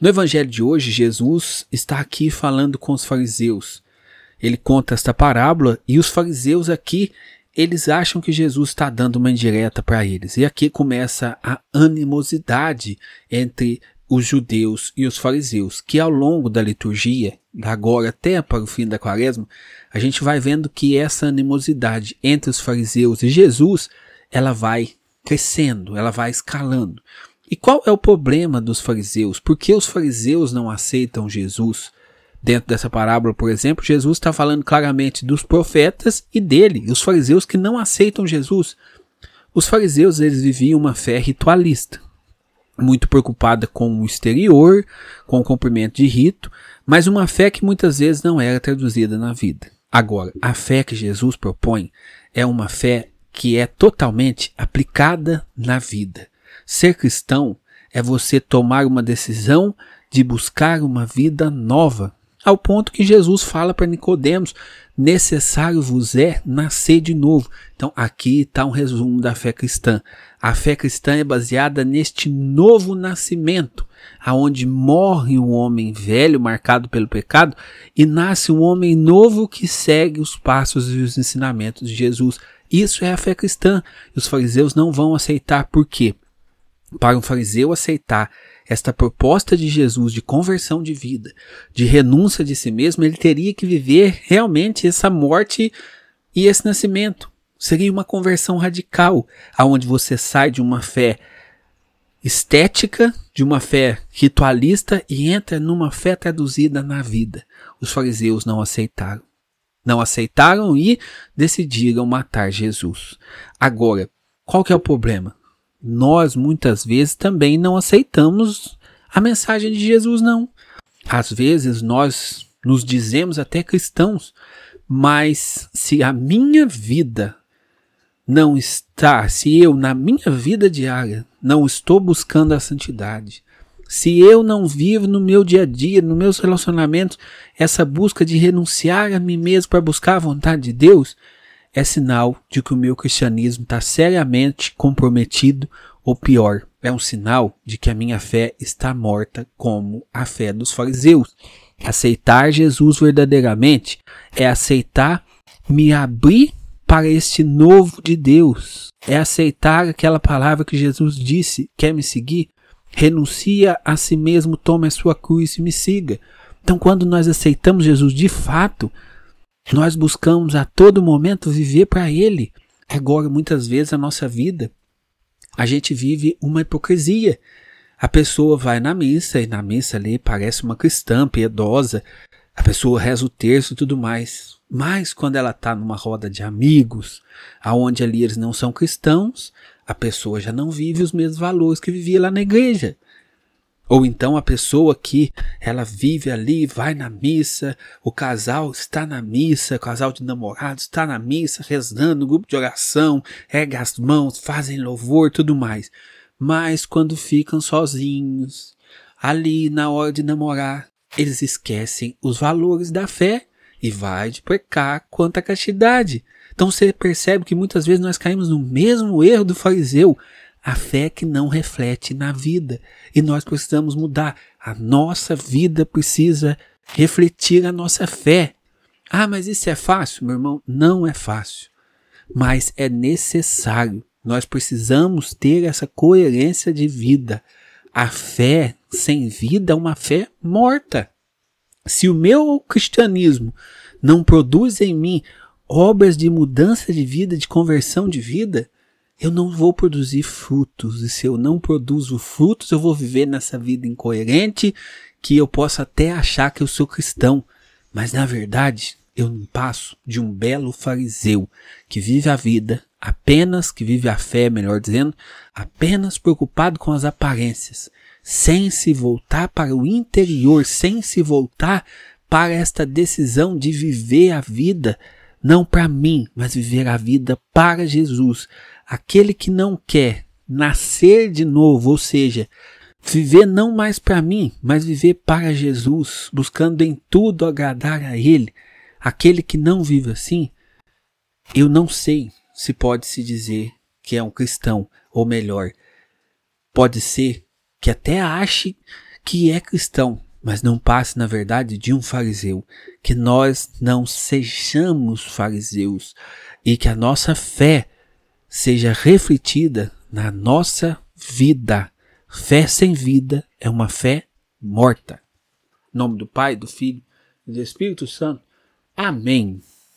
No evangelho de hoje, Jesus está aqui falando com os fariseus. Ele conta esta parábola e os fariseus aqui, eles acham que Jesus está dando uma indireta para eles. E aqui começa a animosidade entre os judeus e os fariseus, que ao longo da liturgia, da agora até para o fim da quaresma, a gente vai vendo que essa animosidade entre os fariseus e Jesus, ela vai crescendo, ela vai escalando. E qual é o problema dos fariseus? Por que os fariseus não aceitam Jesus? Dentro dessa parábola, por exemplo, Jesus está falando claramente dos profetas e dele, os fariseus que não aceitam Jesus. Os fariseus eles viviam uma fé ritualista muito preocupada com o exterior, com o cumprimento de rito, mas uma fé que muitas vezes não era traduzida na vida. Agora, a fé que Jesus propõe é uma fé que é totalmente aplicada na vida. Ser cristão é você tomar uma decisão de buscar uma vida nova, ao ponto que Jesus fala para Nicodemos: necessário vos é nascer de novo. Então, aqui está um resumo da fé cristã. A fé cristã é baseada neste novo nascimento, aonde morre um homem velho marcado pelo pecado e nasce um homem novo que segue os passos e os ensinamentos de Jesus. Isso é a fé cristã. E os fariseus não vão aceitar por quê? Para um fariseu aceitar esta proposta de Jesus de conversão de vida, de renúncia de si mesmo, ele teria que viver realmente essa morte e esse nascimento. Seria uma conversão radical, aonde você sai de uma fé estética, de uma fé ritualista e entra numa fé traduzida na vida. Os fariseus não aceitaram. Não aceitaram e decidiram matar Jesus. Agora, qual que é o problema? Nós muitas vezes também não aceitamos a mensagem de Jesus, não. Às vezes nós nos dizemos até cristãos, mas se a minha vida não está, se eu na minha vida diária não estou buscando a santidade, se eu não vivo no meu dia a dia, nos meus relacionamentos, essa busca de renunciar a mim mesmo para buscar a vontade de Deus, é sinal de que o meu cristianismo está seriamente comprometido, ou pior, é um sinal de que a minha fé está morta, como a fé dos fariseus. Aceitar Jesus verdadeiramente é aceitar me abrir para este novo de Deus. É aceitar aquela palavra que Jesus disse: quer me seguir? Renuncia a si mesmo, tome a sua cruz e me siga. Então, quando nós aceitamos Jesus de fato, nós buscamos a todo momento viver para Ele. Agora, muitas vezes, a nossa vida, a gente vive uma hipocrisia. A pessoa vai na missa e na missa ali parece uma cristã piedosa. A pessoa reza o terço e tudo mais. Mas quando ela está numa roda de amigos, aonde ali eles não são cristãos, a pessoa já não vive os mesmos valores que vivia lá na igreja. Ou então a pessoa que ela vive ali, vai na missa, o casal está na missa, o casal de namorados está na missa, rezando, grupo de oração, erga as mãos, fazem louvor, tudo mais. Mas quando ficam sozinhos, ali na hora de namorar, eles esquecem os valores da fé e vai de pecar quanto à castidade. Então você percebe que muitas vezes nós caímos no mesmo erro do fariseu a fé que não reflete na vida. E nós precisamos mudar. A nossa vida precisa refletir a nossa fé. Ah, mas isso é fácil, meu irmão? Não é fácil. Mas é necessário. Nós precisamos ter essa coerência de vida. A fé sem vida é uma fé morta. Se o meu cristianismo não produz em mim obras de mudança de vida, de conversão de vida, eu não vou produzir frutos. E se eu não produzo frutos, eu vou viver nessa vida incoerente que eu posso até achar que eu sou cristão. Mas na verdade, eu não passo de um belo fariseu que vive a vida apenas, que vive a fé, melhor dizendo, apenas preocupado com as aparências, sem se voltar para o interior, sem se voltar para esta decisão de viver a vida não para mim, mas viver a vida para Jesus, Aquele que não quer nascer de novo, ou seja, viver não mais para mim, mas viver para Jesus, buscando em tudo agradar a Ele, aquele que não vive assim, eu não sei se pode se dizer que é um cristão, ou melhor, pode ser que até ache que é cristão, mas não passe, na verdade, de um fariseu. Que nós não sejamos fariseus e que a nossa fé seja refletida na nossa vida. Fé sem vida é uma fé morta. Em nome do Pai, do Filho e do Espírito Santo. Amém.